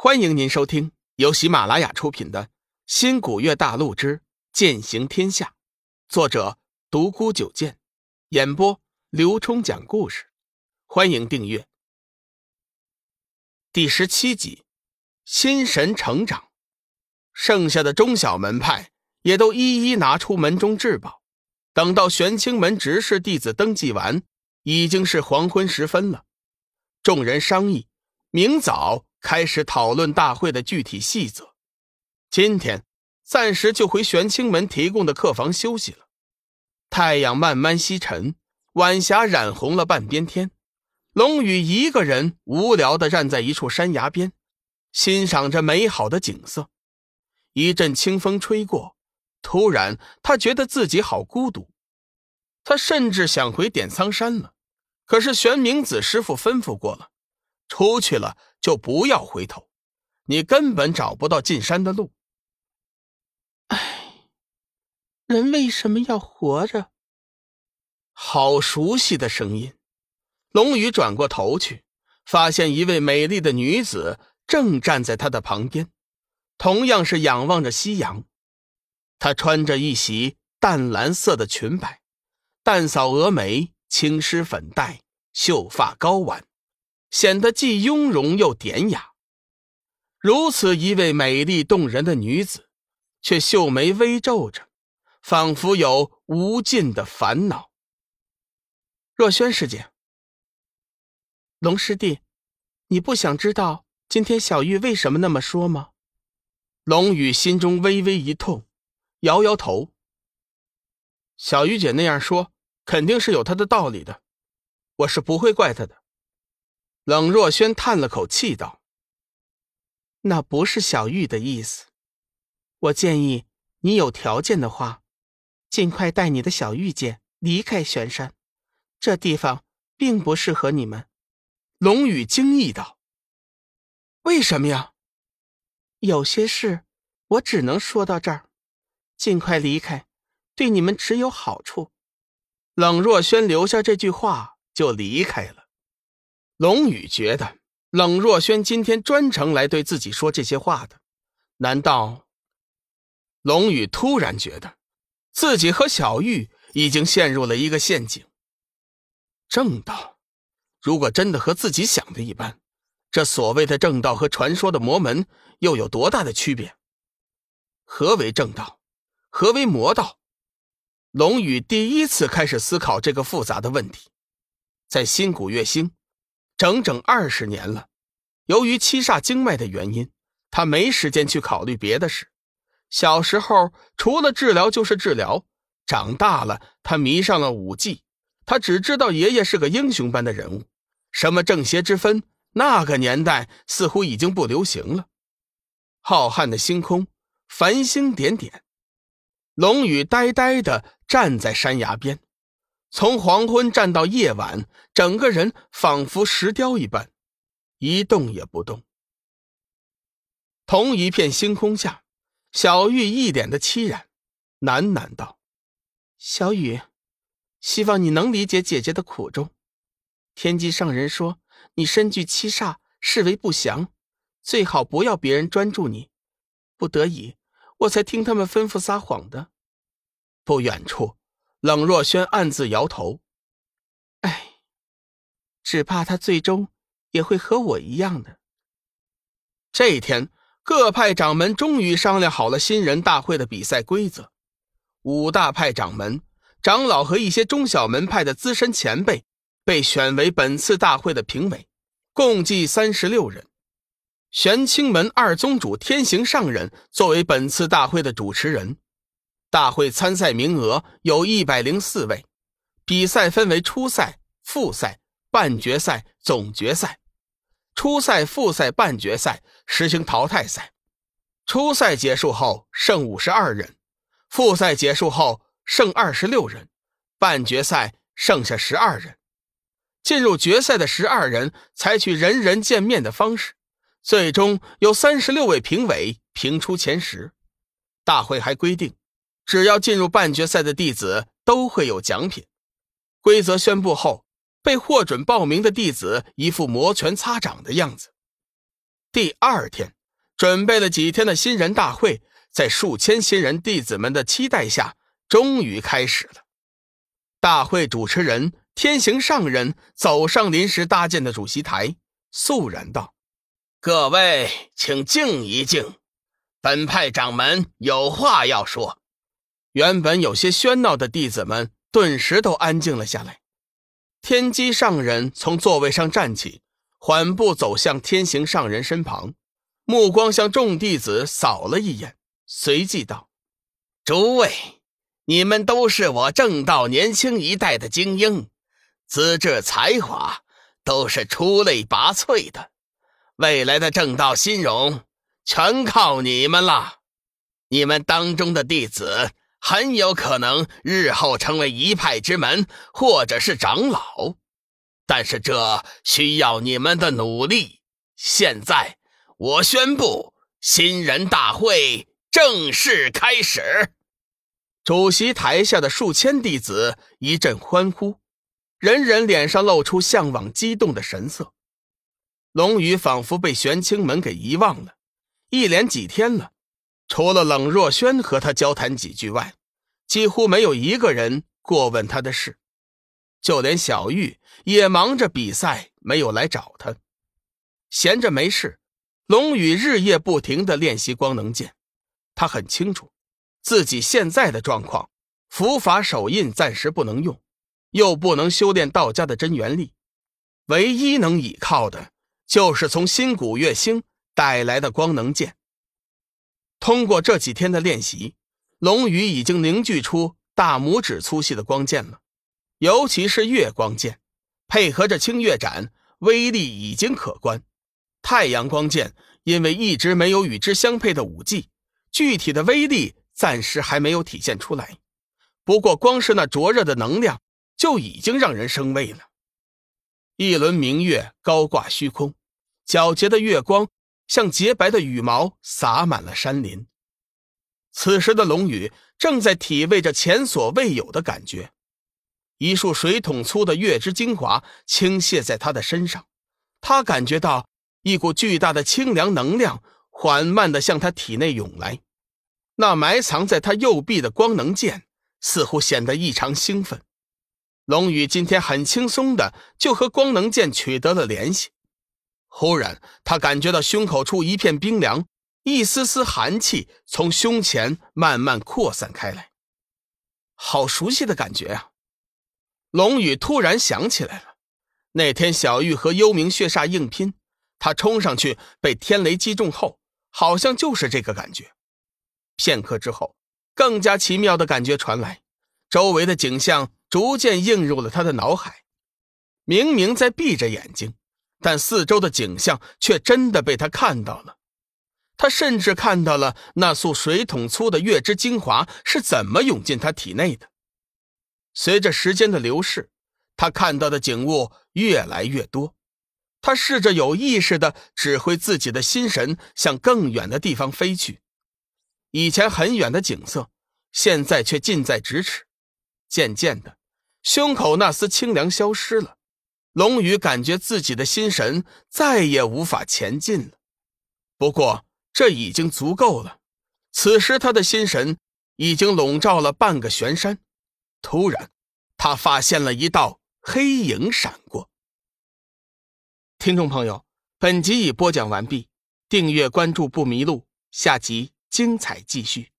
欢迎您收听由喜马拉雅出品的《新古月大陆之剑行天下》，作者独孤九剑，演播刘冲讲故事。欢迎订阅。第十七集，心神成长。剩下的中小门派也都一一拿出门中至宝。等到玄清门执事弟子登记完，已经是黄昏时分了。众人商议，明早。开始讨论大会的具体细则。今天暂时就回玄清门提供的客房休息了。太阳慢慢西沉，晚霞染红了半边天。龙宇一个人无聊的站在一处山崖边，欣赏着美好的景色。一阵清风吹过，突然他觉得自己好孤独。他甚至想回点苍山了，可是玄冥子师傅吩咐过了。出去了就不要回头，你根本找不到进山的路。唉，人为什么要活着？好熟悉的声音。龙宇转过头去，发现一位美丽的女子正站在他的旁边，同样是仰望着夕阳。她穿着一袭淡蓝色的裙摆，淡扫蛾眉，轻施粉黛，秀发高挽。显得既雍容又典雅。如此一位美丽动人的女子，却秀眉微皱着，仿佛有无尽的烦恼。若轩师姐，龙师弟，你不想知道今天小玉为什么那么说吗？龙宇心中微微一痛，摇摇头。小玉姐那样说，肯定是有她的道理的，我是不会怪她的。冷若萱叹了口气道：“那不是小玉的意思。我建议你有条件的话，尽快带你的小玉姐离开玄山，这地方并不适合你们。”龙宇惊异道：“为什么呀？”有些事我只能说到这儿，尽快离开，对你们只有好处。冷若萱留下这句话就离开了。龙宇觉得冷若轩今天专程来对自己说这些话的，难道？龙宇突然觉得，自己和小玉已经陷入了一个陷阱。正道，如果真的和自己想的一般，这所谓的正道和传说的魔门又有多大的区别？何为正道？何为魔道？龙宇第一次开始思考这个复杂的问题，在新古月星。整整二十年了，由于七煞经脉的原因，他没时间去考虑别的事。小时候除了治疗就是治疗，长大了他迷上了武技，他只知道爷爷是个英雄般的人物。什么正邪之分，那个年代似乎已经不流行了。浩瀚的星空，繁星点点，龙宇呆呆的站在山崖边。从黄昏站到夜晚，整个人仿佛石雕一般，一动也不动。同一片星空下，小玉一脸的凄然，喃喃道：“小雨，希望你能理解姐姐的苦衷。天机上人说你身具七煞，视为不祥，最好不要别人专注你。不得已，我才听他们吩咐撒谎的。”不远处。冷若萱暗自摇头，唉，只怕他最终也会和我一样的。这一天，各派掌门终于商量好了新人大会的比赛规则。五大派掌门、长老和一些中小门派的资深前辈被选为本次大会的评委，共计三十六人。玄清门二宗主天行上人作为本次大会的主持人。大会参赛名额有一百零四位，比赛分为初赛、复赛、半决赛、总决赛。初赛、复赛、半决赛实行淘汰赛，初赛结束后剩五十二人，复赛结束后剩二十六人，半决赛剩下十二人。进入决赛的十二人采取人人见面的方式，最终有三十六位评委评出前十。大会还规定。只要进入半决赛的弟子都会有奖品。规则宣布后，被获准报名的弟子一副摩拳擦掌的样子。第二天，准备了几天的新人大会，在数千新人弟子们的期待下，终于开始了。大会主持人天行上人走上临时搭建的主席台，肃然道：“各位，请静一静，本派掌门有话要说。”原本有些喧闹的弟子们顿时都安静了下来。天机上人从座位上站起，缓步走向天行上人身旁，目光向众弟子扫了一眼，随即道：“诸位。”你们都是我正道年轻一代的精英，资质才华都是出类拔萃的，未来的正道新荣全靠你们了。你们当中的弟子很有可能日后成为一派之门，或者是长老，但是这需要你们的努力。现在，我宣布新人大会正式开始。主席台下的数千弟子一阵欢呼，人人脸上露出向往、激动的神色。龙宇仿佛被玄清门给遗忘了，一连几天了，除了冷若轩和他交谈几句外，几乎没有一个人过问他的事，就连小玉也忙着比赛，没有来找他。闲着没事，龙宇日夜不停的练习光能剑，他很清楚。自己现在的状况，符法手印暂时不能用，又不能修炼道家的真元力，唯一能依靠的就是从新古月星带来的光能剑。通过这几天的练习，龙宇已经凝聚出大拇指粗细的光剑了，尤其是月光剑，配合着青月斩，威力已经可观。太阳光剑因为一直没有与之相配的武技，具体的威力。暂时还没有体现出来，不过光是那灼热的能量就已经让人生畏了。一轮明月高挂虚空，皎洁的月光像洁白的羽毛洒满了山林。此时的龙宇正在体味着前所未有的感觉，一束水桶粗的月之精华倾泻在他的身上，他感觉到一股巨大的清凉能量缓慢的向他体内涌来。那埋藏在他右臂的光能剑似乎显得异常兴奋。龙宇今天很轻松的就和光能剑取得了联系。忽然，他感觉到胸口处一片冰凉，一丝丝寒气从胸前慢慢扩散开来。好熟悉的感觉啊！龙宇突然想起来了，那天小玉和幽冥血煞硬拼，他冲上去被天雷击中后，好像就是这个感觉。片刻之后，更加奇妙的感觉传来，周围的景象逐渐映入了他的脑海。明明在闭着眼睛，但四周的景象却真的被他看到了。他甚至看到了那束水桶粗的月之精华是怎么涌进他体内的。随着时间的流逝，他看到的景物越来越多。他试着有意识的指挥自己的心神向更远的地方飞去。以前很远的景色，现在却近在咫尺。渐渐的，胸口那丝清凉消失了。龙宇感觉自己的心神再也无法前进了。不过这已经足够了。此时他的心神已经笼罩了半个玄山。突然，他发现了一道黑影闪过。听众朋友，本集已播讲完毕，订阅关注不迷路，下集。精彩继续。